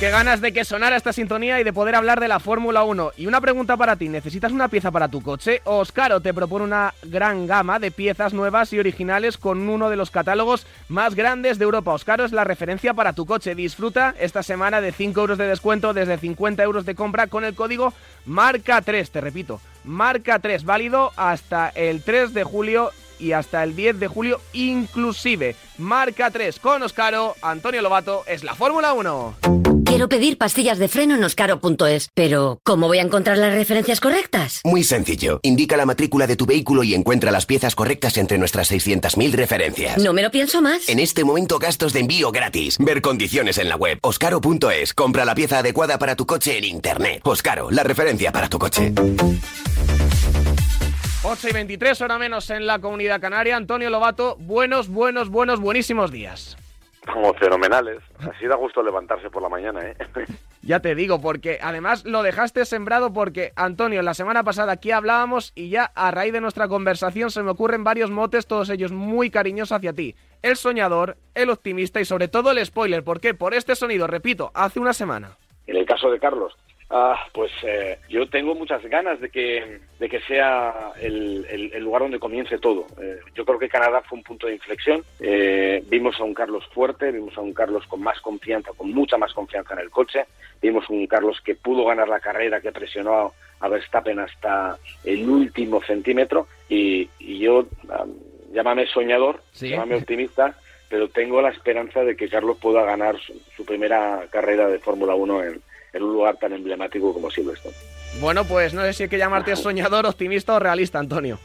Qué ganas de que sonara esta sintonía y de poder hablar de la Fórmula 1. Y una pregunta para ti, ¿necesitas una pieza para tu coche? Oscaro te propone una gran gama de piezas nuevas y originales con uno de los catálogos más grandes de Europa. Oscaro es la referencia para tu coche. Disfruta esta semana de 5 euros de descuento desde 50 euros de compra con el código MARCA3, te repito, MARCA3, válido hasta el 3 de julio y hasta el 10 de julio inclusive. Marca 3 con Oscaro, Antonio Lobato, es la Fórmula 1. Quiero pedir pastillas de freno en oscaro.es, pero ¿cómo voy a encontrar las referencias correctas? Muy sencillo. Indica la matrícula de tu vehículo y encuentra las piezas correctas entre nuestras 600.000 referencias. No me lo pienso más. En este momento gastos de envío gratis. Ver condiciones en la web. Oscaro.es. Compra la pieza adecuada para tu coche en Internet. Oscaro, la referencia para tu coche. 8 y 23, hora menos en la comunidad canaria. Antonio Lobato, buenos, buenos, buenos, buenísimos días. Como fenomenales. Así da gusto levantarse por la mañana, ¿eh? Ya te digo, porque además lo dejaste sembrado porque, Antonio, la semana pasada aquí hablábamos y ya a raíz de nuestra conversación se me ocurren varios motes, todos ellos muy cariñosos hacia ti. El soñador, el optimista y sobre todo el spoiler. ¿Por qué? Por este sonido, repito, hace una semana. En el caso de Carlos, Ah, pues eh, yo tengo muchas ganas de que, de que sea el, el, lugar donde comience todo. Eh, yo creo que Canadá fue un punto de inflexión. Eh, vimos a un Carlos fuerte, vimos a un Carlos con más confianza, con mucha más confianza en el coche. Vimos un Carlos que pudo ganar la carrera, que presionó a Verstappen hasta el último centímetro. Y, yo, llámame soñador, llámame optimista, pero tengo la esperanza de que Carlos pueda ganar su primera carrera de Fórmula 1 en, en un lugar tan emblemático como Silverstone. Bueno, pues no sé si hay que llamarte soñador, optimista o realista, Antonio.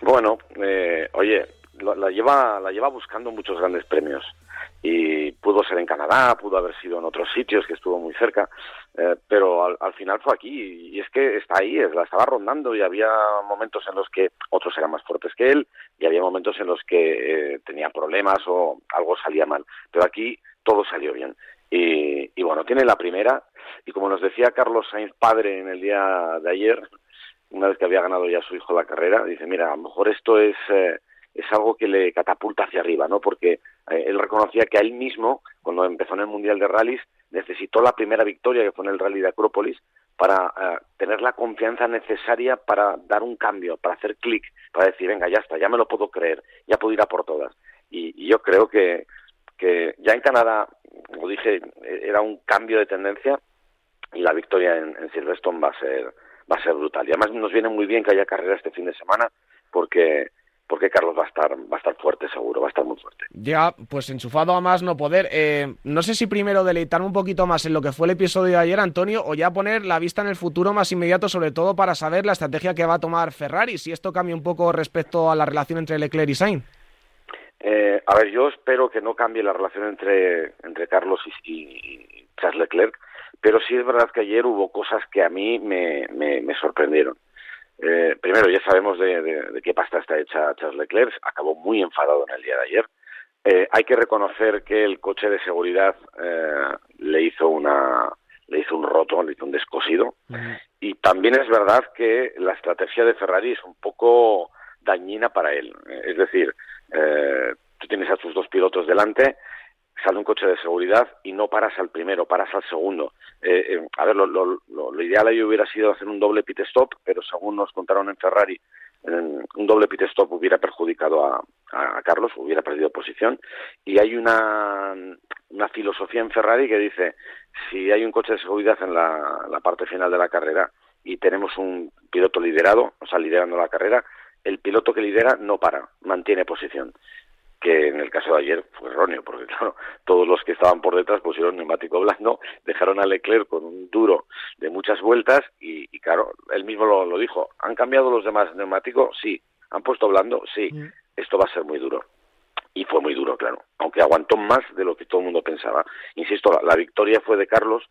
Bueno, eh, oye, la, lleva, la lleva buscando muchos grandes premios y pudo ser en Canadá, pudo haber sido en otros sitios que estuvo muy cerca, eh, pero al, final fue aquí y es que está ahí, la estaba rondando y había momentos en los que otros eran más fuertes que él y había momentos en los que eh, tenía problemas o algo salía mal, pero aquí todo salió bien. Y, bueno, tiene la primera. Y como nos decía Carlos Sainz, padre, en el día de ayer, una vez que había ganado ya su hijo la carrera, dice, mira, a lo mejor esto es, eh, es algo que le catapulta hacia arriba, ¿no? Porque eh, él reconocía que a él mismo, cuando empezó en el Mundial de Rallys, necesitó la primera victoria, que fue en el Rally de Acrópolis, para eh, tener la confianza necesaria para dar un cambio, para hacer clic, para decir, venga, ya está, ya me lo puedo creer, ya puedo ir a por todas. y yo creo que, que ya en Canadá, como dije, era un cambio de tendencia y la victoria en, Silverstone va a ser va a ser brutal. Y además nos viene muy bien que haya carrera este fin de semana porque porque Carlos va a estar va a estar fuerte seguro, va a estar muy fuerte. Ya, pues enchufado a más no poder. Eh, no sé si primero deleitarme un poquito más en lo que fue el episodio de ayer, Antonio, o ya poner la vista en el futuro más inmediato, sobre todo para saber la estrategia que va a tomar Ferrari, si esto cambia un poco respecto a la relación entre Leclerc y Sainz. Eh, a ver, yo espero que no cambie la relación entre, entre Carlos y, Charles Leclerc, pero sí es verdad que ayer hubo cosas que a mí me, me, sorprendieron. Eh, primero, ya sabemos de, qué pasta está hecha Charles Leclerc, acabó muy enfadado en el día de ayer. Eh, hay que reconocer que el coche de seguridad le hizo una le hizo un roto, le hizo un descosido. Y también es verdad que la estrategia de Ferrari es un poco dañina para él. Es decir, eh, tú tienes a tus dos pilotos delante, sale un coche de seguridad y no paras al primero, paras al segundo. Eh, eh, a ver, lo, lo, ideal ahí hubiera sido hacer un doble pit stop, pero según nos contaron en Ferrari, un doble pit stop hubiera perjudicado a, Carlos, hubiera perdido posición. Y hay una, una filosofía en Ferrari que dice, si hay un coche de seguridad en la parte final de la carrera y tenemos un piloto liderado, o sea, liderando la carrera, el piloto que lidera no para, mantiene posición que en el caso de ayer fue erróneo, porque claro, todos los que estaban por detrás pusieron neumático blando, dejaron a Leclerc con un duro de muchas vueltas y, claro, él mismo lo, dijo, ¿han cambiado los demás neumáticos? Sí. ¿Han puesto blando? Sí. Mm. Esto va a ser muy duro. Y fue muy duro, claro, aunque aguantó más de lo que todo el mundo pensaba. Insisto, la victoria fue de Carlos,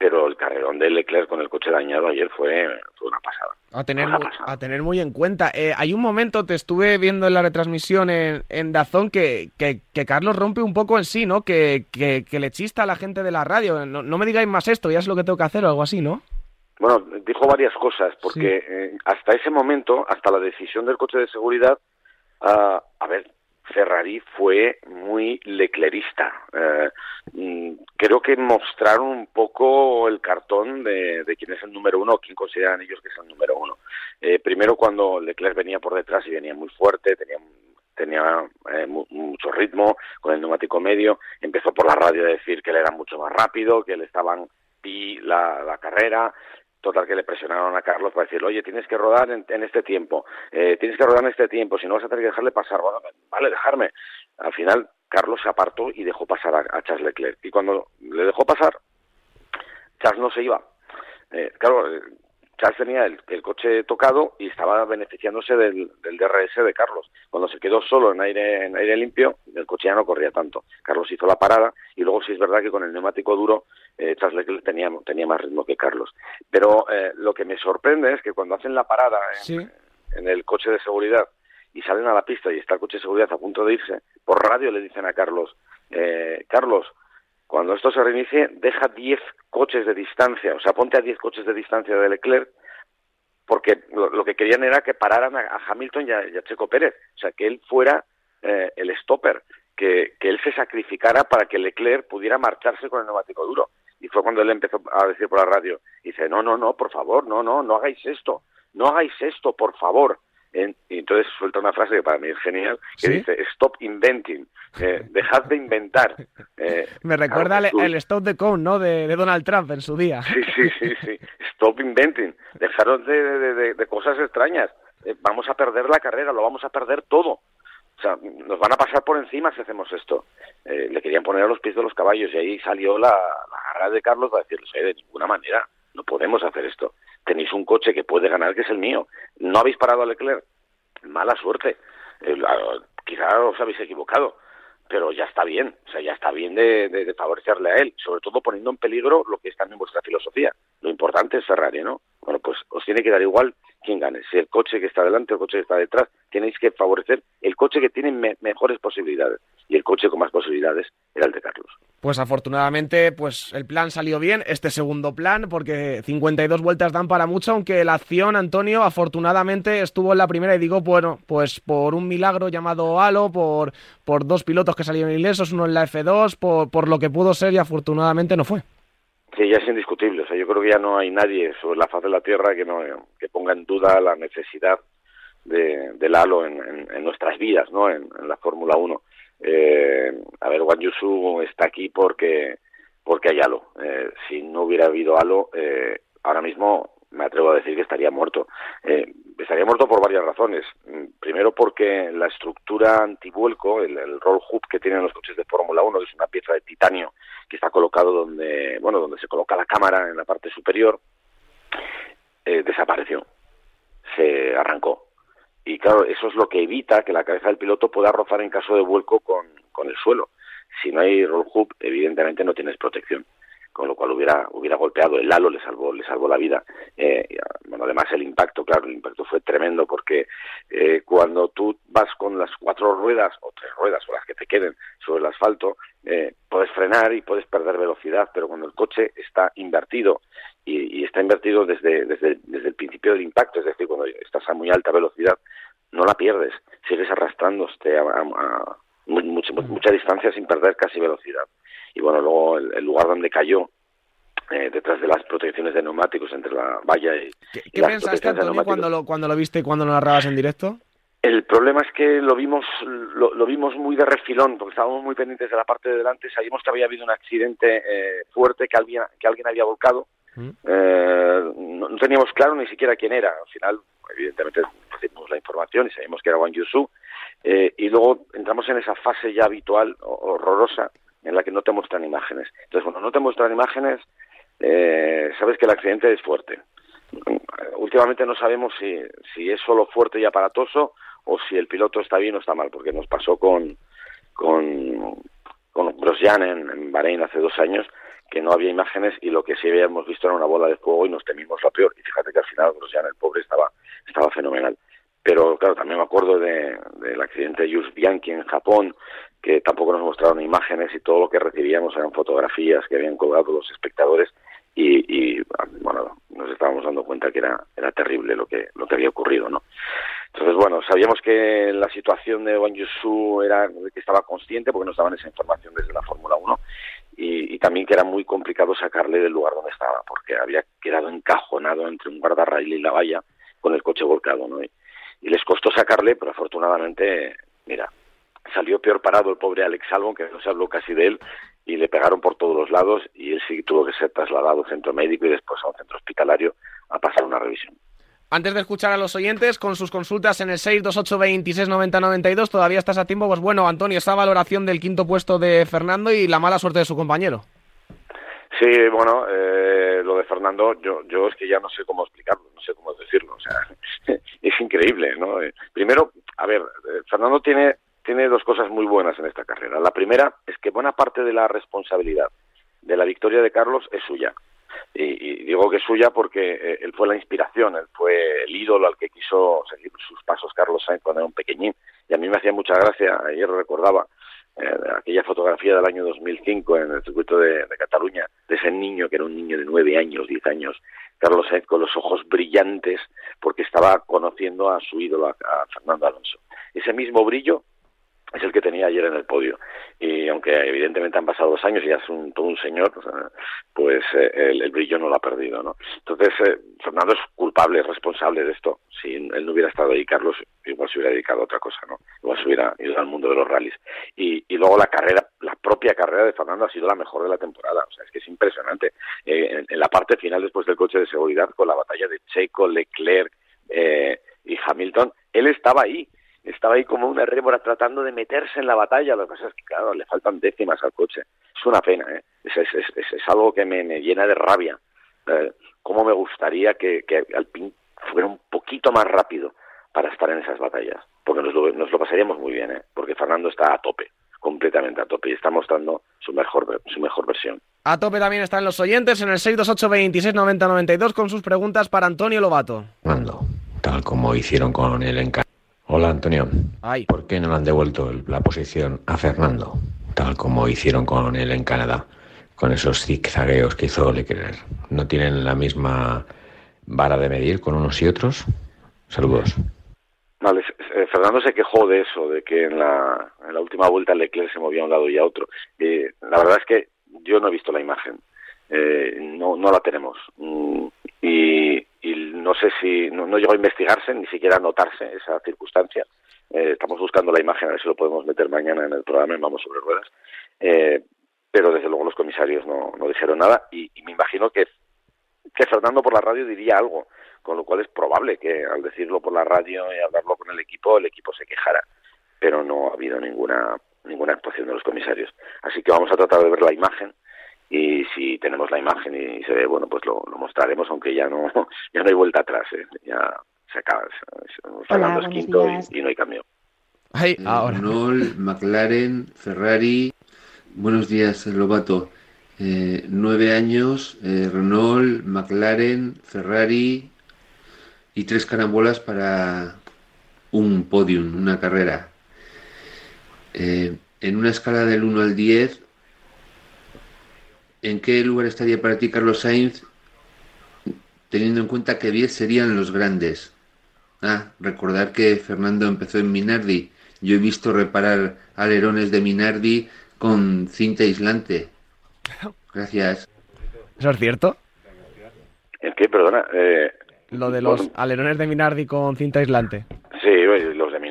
pero el carrerón de Leclerc con el coche dañado ayer fue, una pasada. A tener, muy, a tener muy en cuenta. Eh, hay un momento, te estuve viendo en la retransmisión en, en Dazón, que, que, Carlos rompe un poco en sí, ¿no? Que, que, le chista a la gente de la radio. No, me digáis más esto, ya es lo que tengo que hacer o algo así, ¿no? Bueno, dijo varias cosas, porque eh, hasta ese momento, hasta la decisión del coche de seguridad, ah, a ver, Ferrari fue muy leclerista. Eh, mm, creo que mostraron un poco el cartón de, quién es el número uno quién consideran ellos que es el número uno. Eh, primero cuando Leclerc venía por detrás y venía muy fuerte, tenía tenía eh, mucho ritmo con el neumático medio, empezó por la radio a decir que él era mucho más rápido, que le estaban pi la carrera, Total que le presionaron a Carlos para decirle, oye, tienes que rodar en, este tiempo, eh, tienes que rodar en este tiempo, si no vas a tener que dejarle pasar. Vale, dejarme. Al final, Carlos se apartó y dejó pasar a, Charles Leclerc. Y cuando le dejó pasar, Charles no se iba. Eh, claro, eh, Charles tenía el, coche tocado y estaba beneficiándose del, DRS de Carlos. Cuando se quedó solo en aire, en aire limpio, el coche ya no corría tanto. Carlos hizo la parada y luego sí es verdad que con el neumático duro eh, Charles Leclerc tenía, tenía más ritmo que Carlos. Pero eh, lo que me sorprende es que cuando hacen la parada en, el coche de seguridad y salen a la pista y está el coche de seguridad a punto de irse, por radio le dicen a Carlos, eh, Carlos, cuando esto se reinicie, deja 10 coches de distancia, o sea, ponte a 10 coches de distancia de Leclerc, porque lo, que querían era que pararan a, Hamilton y a, Checo Pérez, o sea, que él fuera eh, el stopper, que, que, él se sacrificara para que Leclerc pudiera marcharse con el neumático duro. Y fue cuando él empezó a decir por la radio, dice, no, no, no, por favor, no, no, no hagáis esto, no hagáis esto, por favor y entonces suelta una frase que para mí es genial, que dice, stop inventing, eh, dejad de inventar. Eh, Me recuerda el, stop the cone, ¿no?, de, Donald Trump en su día. Sí, sí, sí, sí. stop inventing, dejaros de, de, cosas extrañas. Eh, vamos a perder la carrera, lo vamos a perder todo. O sea, nos van a pasar por encima si hacemos esto. Eh, le querían poner a los pies de los caballos y ahí salió la, la de Carlos para decirles, de ninguna manera, no podemos hacer esto tenéis un coche que puede ganar, que es el mío. No habéis parado a Leclerc. Mala suerte. Eh, quizá os habéis equivocado, pero ya está bien. O sea, ya está bien de, favorecerle a él, sobre todo poniendo en peligro lo que está en vuestra filosofía. Lo importante es Ferrari, ¿no? Bueno, pues os tiene que dar igual quién gane. Si el coche que está delante o el coche que está detrás, tenéis que favorecer el coche que tiene mejores posibilidades. Y el coche con más posibilidades era el de Carlos. Pues afortunadamente, pues el plan salió bien, este segundo plan, porque 52 vueltas dan para mucho, aunque la acción, Antonio, afortunadamente estuvo en la primera y digo, bueno, pues por un milagro llamado Halo, por, por dos pilotos que salieron ilesos, uno en la F2, por, por lo que pudo ser y afortunadamente no fue. Sí, ya es indiscutible. O sea, yo creo que ya no hay nadie sobre la faz de la Tierra que no que ponga en duda la necesidad de, del halo en, nuestras vidas, ¿no? En, la Fórmula 1. Eh, a ver, Juan Yusu está aquí porque porque hay halo. Eh, si no hubiera habido halo, eh, ahora mismo me atrevo a decir que estaría muerto. Eh, estaría muerto por varias razones. Mm, primero porque la estructura antivuelco, el, el roll hoop que tienen los coches de Fórmula 1, que es una pieza de titanio que está colocado donde, bueno, donde se coloca la cámara en la parte superior, eh, desapareció. Se arrancó. Y claro, eso es lo que evita que la cabeza del piloto pueda rozar en caso de vuelco con, con el suelo. Si no hay roll hoop, evidentemente no tienes protección con lo cual hubiera hubiera golpeado el halo le salvó le salvó la vida. Eh, bueno además el impacto claro el impacto fue tremendo porque eh, cuando tú vas con las cuatro ruedas o tres ruedas o las que te queden sobre el asfalto eh, puedes frenar y puedes perder velocidad pero cuando el coche está invertido y, está invertido desde, desde desde el principio del impacto es decir cuando estás a muy alta velocidad no la pierdes sigues arrastrándote a, a, mucha, mucha distancia sin perder casi velocidad y bueno, luego el, lugar donde cayó, eh, detrás de las protecciones de neumáticos entre la valla y, ¿Qué, ¿qué pensaste, Antonio, cuando lo, cuando lo viste y cuando lo narrabas en directo? El problema es que lo vimos, lo, vimos muy de refilón, porque estábamos muy pendientes de la parte de delante, sabíamos que había habido un accidente eh, fuerte, que alguien, que alguien había volcado, mm. eh, no, teníamos claro ni siquiera quién era, al final, evidentemente, recibimos la información y sabíamos que era Wang Yusu, eh, y luego entramos en esa fase ya habitual, horrorosa, en la que no te muestran imágenes. Entonces, cuando no te muestran imágenes, eh, sabes que el accidente es fuerte. Últimamente no sabemos si, si es solo fuerte y aparatoso o si el piloto está bien o está mal, porque nos pasó con, con, con Grosjean en, en Bahrein hace dos años, que no había imágenes y lo que sí habíamos visto era una bola de fuego y nos temimos lo peor. Y fíjate que al final Grosjean, el pobre, estaba, estaba fenomenal. Pero claro, también me acuerdo de, del accidente de Jules Bianchi en Japón, que tampoco nos mostraron imágenes y todo lo que recibíamos eran fotografías que habían colgado los espectadores y, bueno, nos estábamos dando cuenta que era, era terrible lo que, lo que había ocurrido, ¿no? Entonces, bueno, sabíamos que la situación de Wang Yusu era que estaba consciente porque nos daban esa información desde la Fórmula 1 y, también que era muy complicado sacarle del lugar donde estaba porque había quedado encajonado entre un guardarraíl y la valla con el coche volcado, ¿no? Y, les costó sacarle, pero afortunadamente, mira, salió peor parado el pobre Alex Albon, que no se habló casi de él, y le pegaron por todos los lados y él sí tuvo que ser trasladado a un centro médico y después a un centro hospitalario a pasar una revisión. Antes de escuchar a los oyentes con sus consultas en el 628 todavía estás a tiempo. Pues bueno, Antonio, esa valoración del quinto puesto de Fernando y la mala suerte de su compañero. Sí, bueno, eh, lo de Fernando, yo, yo es que ya no sé cómo explicarlo, no sé cómo decirlo. O sea, es increíble, ¿no? Eh, primero, a ver, eh, Fernando tiene, tiene dos cosas muy buenas en esta carrera. La primera es que buena parte de la responsabilidad de la victoria de Carlos es suya. Y, digo que es suya porque eh, él fue la inspiración, él fue el ídolo al que quiso seguir sus pasos Carlos Sainz cuando era un pequeñín. Y a mí me hacía mucha gracia, ayer recordaba eh, aquella fotografía del año 2005 en el circuito de, Cataluña, de ese niño que era un niño de nueve años, diez años, Carlos Sainz con los ojos brillantes porque estaba conociendo a su ídolo, a Fernando Alonso. Ese mismo brillo es el que tenía ayer en el podio. Y aunque evidentemente han pasado dos años y ya es un, todo un señor, pues eh, el, brillo no lo ha perdido. ¿no? Entonces, eh, Fernando es culpable, es responsable de esto. Si él no hubiera estado ahí, Carlos igual se hubiera dedicado a otra cosa, ¿no? Igual se hubiera ido al mundo de los rallies. Y, y luego la carrera, la propia carrera de Fernando ha sido la mejor de la temporada. O sea, es que es impresionante. Eh, en, la parte final, después del coche de seguridad, con la batalla de Checo, Leclerc y Hamilton, él estaba ahí estaba ahí como una rémora tratando de meterse en la batalla. Lo que pasa es que, claro, le faltan décimas al coche. Es una pena, ¿eh? Es, es, es, es algo que me, me, llena de rabia. Eh, ¿Cómo me gustaría que, que Alpine fuera un poquito más rápido para estar en esas batallas? Porque nos lo, nos lo pasaríamos muy bien, ¿eh? Porque Fernando está a tope completamente a tope y está mostrando su mejor su mejor versión. A tope también están los oyentes en el 628 con sus preguntas para Antonio Lobato. Tal como hicieron con el encargo Hola Antonio. ¿Por qué no le han devuelto la posición a Fernando? Tal como hicieron con él en Canadá, con esos zigzagueos que hizo Leclerc. ¿No tienen la misma vara de medir con unos y otros? Saludos. Vale, eh, Fernando se quejó de eso, de que en la, en la última vuelta Leclerc se movía a un lado y a otro. Eh, la verdad es que yo no he visto la imagen. Eh, no, no la tenemos. Mm, y no sé si no, llegó a investigarse ni siquiera a notarse esa circunstancia. Eh, estamos buscando la imagen, a ver si lo podemos meter mañana en el programa en Vamos sobre Ruedas. Eh, pero desde luego los comisarios no, no dijeron nada y, me imagino que, que Fernando por la radio diría algo, con lo cual es probable que al decirlo por la radio y hablarlo con el equipo, el equipo se quejara. Pero no ha habido ninguna, ninguna actuación de los comisarios. Así que vamos a tratar de ver la imagen y si tenemos la imagen y se ve bueno pues lo, mostraremos aunque ya no ya no hay vuelta atrás ¿eh? ya se acaba Fernando es quinto y, no hay cambio Ay, eh, ahora. Renault, McLaren, Ferrari. Buenos días, Lobato. Eh, nueve años, eh, Renault, McLaren, Ferrari y tres carambolas para un podium, una carrera. en una escala del 1 al 10, ¿En qué lugar estaría para ti Carlos Sainz, teniendo en cuenta que 10 serían los grandes? Ah, recordar que Fernando empezó en Minardi. Yo he visto reparar alerones de Minardi con cinta aislante. Gracias. ¿Eso es cierto? ¿En qué? Perdona. Eh, Lo de los alerones de Minardi con cinta aislante.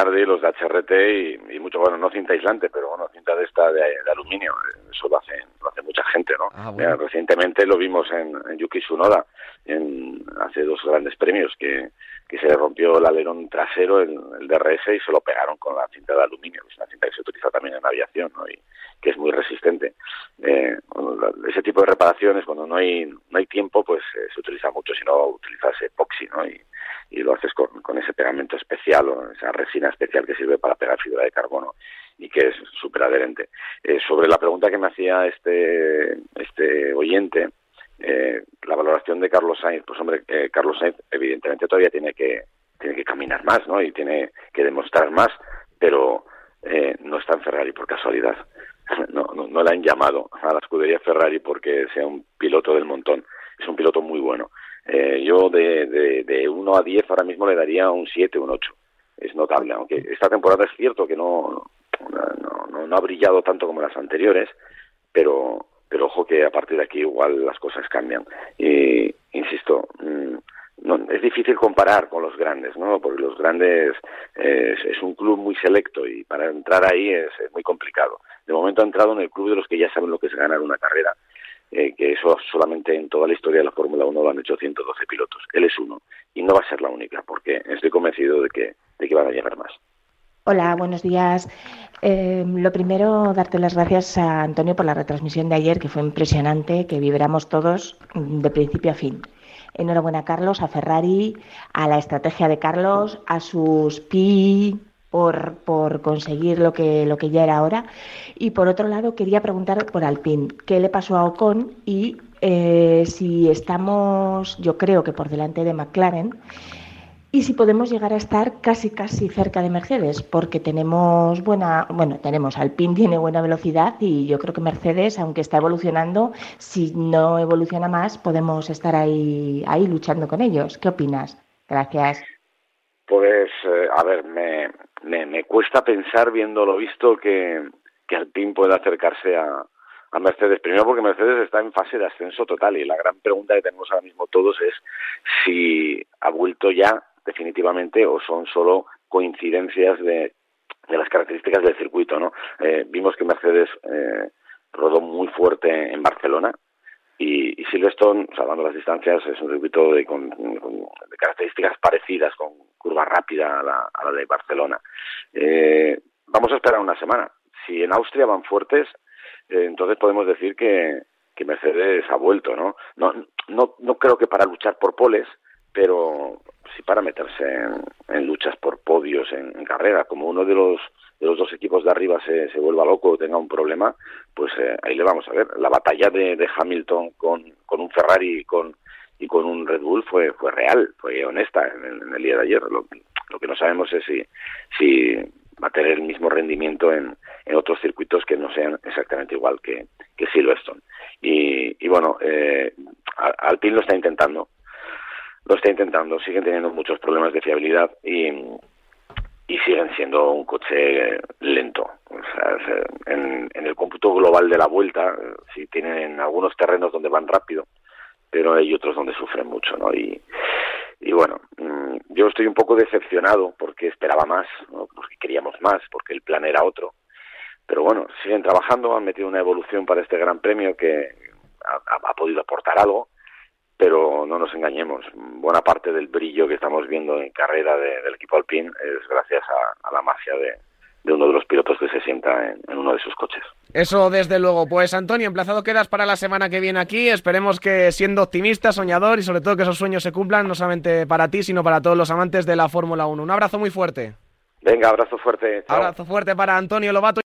Sí, los de Minardi, los de HRT y, mucho, bueno, no cinta aislante, pero bueno, cinta de esta de, aluminio. Eso lo hace, lo hace mucha gente, ¿no? Ah, recientemente lo vimos en, en Yuki Tsunoda, en, hace dos grandes premios, que, que se le rompió el alerón trasero, el, el DRS, y se lo pegaron con la cinta de aluminio, que es una cinta que se utiliza también en aviación, ¿no? Y que es muy resistente. Eh, ese tipo de reparaciones, cuando no hay, no hay tiempo, pues eh, se utiliza mucho, si no utilizas epoxi, ¿no? Y, lo haces con, con ese pegamento especial o esa resina especial que sirve para pegar fibra de carbono y que es súper adherente. Eh, sobre la pregunta que me hacía este, este oyente, la valoración de Carlos Sainz, pues hombre, Carlos Sainz evidentemente todavía tiene que, tiene que caminar más, ¿no? Y tiene que demostrar más, pero eh, no está en Ferrari por casualidad. No, no, no le han llamado a la escudería Ferrari porque sea un piloto del montón. Es un piloto muy bueno. Eh, yo de, de, de 1 a 10 ahora mismo le daría un 7, un 8. es notable, aunque esta temporada es cierto que no, no, no, ha brillado tanto como las anteriores, pero, pero ojo que a partir de aquí igual las cosas cambian. Y, insisto, mm, no, es difícil comparar con los grandes, ¿no? Porque los grandes es, un club muy selecto y para entrar ahí es, muy complicado. De momento ha entrado en el club de los que ya saben lo que es ganar una carrera, eh, que eso solamente en toda la historia de la Fórmula 1 lo han hecho 112 pilotos. Él es uno y no va a ser la única, porque estoy convencido de que, de que van a llegar más. Hola, buenos días. Eh, lo primero, darte las gracias a Antonio por la retransmisión de ayer, que fue impresionante, que vibramos todos de principio a fin. Enhorabuena, Carlos, a Ferrari, a la estrategia de Carlos, a sus pi por, por conseguir lo que, lo que ya era ahora. Y por otro lado, quería preguntar por Alpine, ¿qué le pasó a Ocon? Y eh, si estamos, yo creo que por delante de McLaren, y si podemos llegar a estar casi casi cerca de Mercedes, porque tenemos buena, bueno, tenemos Alpine tiene buena velocidad y yo creo que Mercedes, aunque está evolucionando, si no evoluciona más, podemos estar ahí ahí luchando con ellos. ¿Qué opinas? Gracias. Pues eh, a ver, me, me, cuesta pensar viendo lo visto que, que Alpine pueda acercarse a, a Mercedes. Primero porque Mercedes está en fase de ascenso total y la gran pregunta que tenemos ahora mismo todos es si ha vuelto ya definitivamente o son solo coincidencias de, de las características del circuito, ¿no? Eh, vimos que Mercedes eh, rodó muy fuerte en Barcelona y, y Silverstone, salvando las distancias, es un circuito de, con, de características parecidas, con curva rápida a la, a la de Barcelona. Eh, vamos a esperar una semana. Si en Austria van fuertes, eh, entonces podemos decir que, que Mercedes ha vuelto, ¿no? No, no, no creo que para luchar por poles, pero sí para meterse en, luchas por podios en, carrera. Como uno de los de los dos equipos de arriba se, se vuelva loco o tenga un problema, pues eh, ahí le vamos a ver. La batalla de, de Hamilton con, con un Ferrari y con, y con un Red Bull fue, fue real, fue honesta en el, día de ayer. Lo, lo, que no sabemos es si, si va a tener el mismo rendimiento en, en otros circuitos que no sean exactamente igual que, que Silverstone. Y, y bueno, eh, Alpine lo está intentando, lo está intentando, siguen teniendo muchos problemas de fiabilidad y, siguen siendo un coche lento. O sea, en, en, el cómputo global de la vuelta, sí tienen algunos terrenos donde van rápido, pero hay otros donde sufren mucho, ¿no? Y, y bueno, mm, yo estoy un poco decepcionado porque esperaba más, porque queríamos más, porque el plan era otro. Pero bueno, siguen trabajando, han metido una evolución para este Gran Premio que ha podido aportar algo pero no nos engañemos, buena parte del brillo que estamos viendo en carrera del equipo Alpine es gracias a, la magia de, uno de los pilotos que se sienta en, uno de sus coches. Eso desde luego. Pues Antonio, emplazado quedas para la semana que viene aquí. Esperemos que siendo optimista, soñador y sobre todo que esos sueños se cumplan, no solamente para ti, sino para todos los amantes de la Fórmula 1. Un abrazo muy fuerte. Venga, abrazo fuerte. Abrazo fuerte para Antonio Lobato.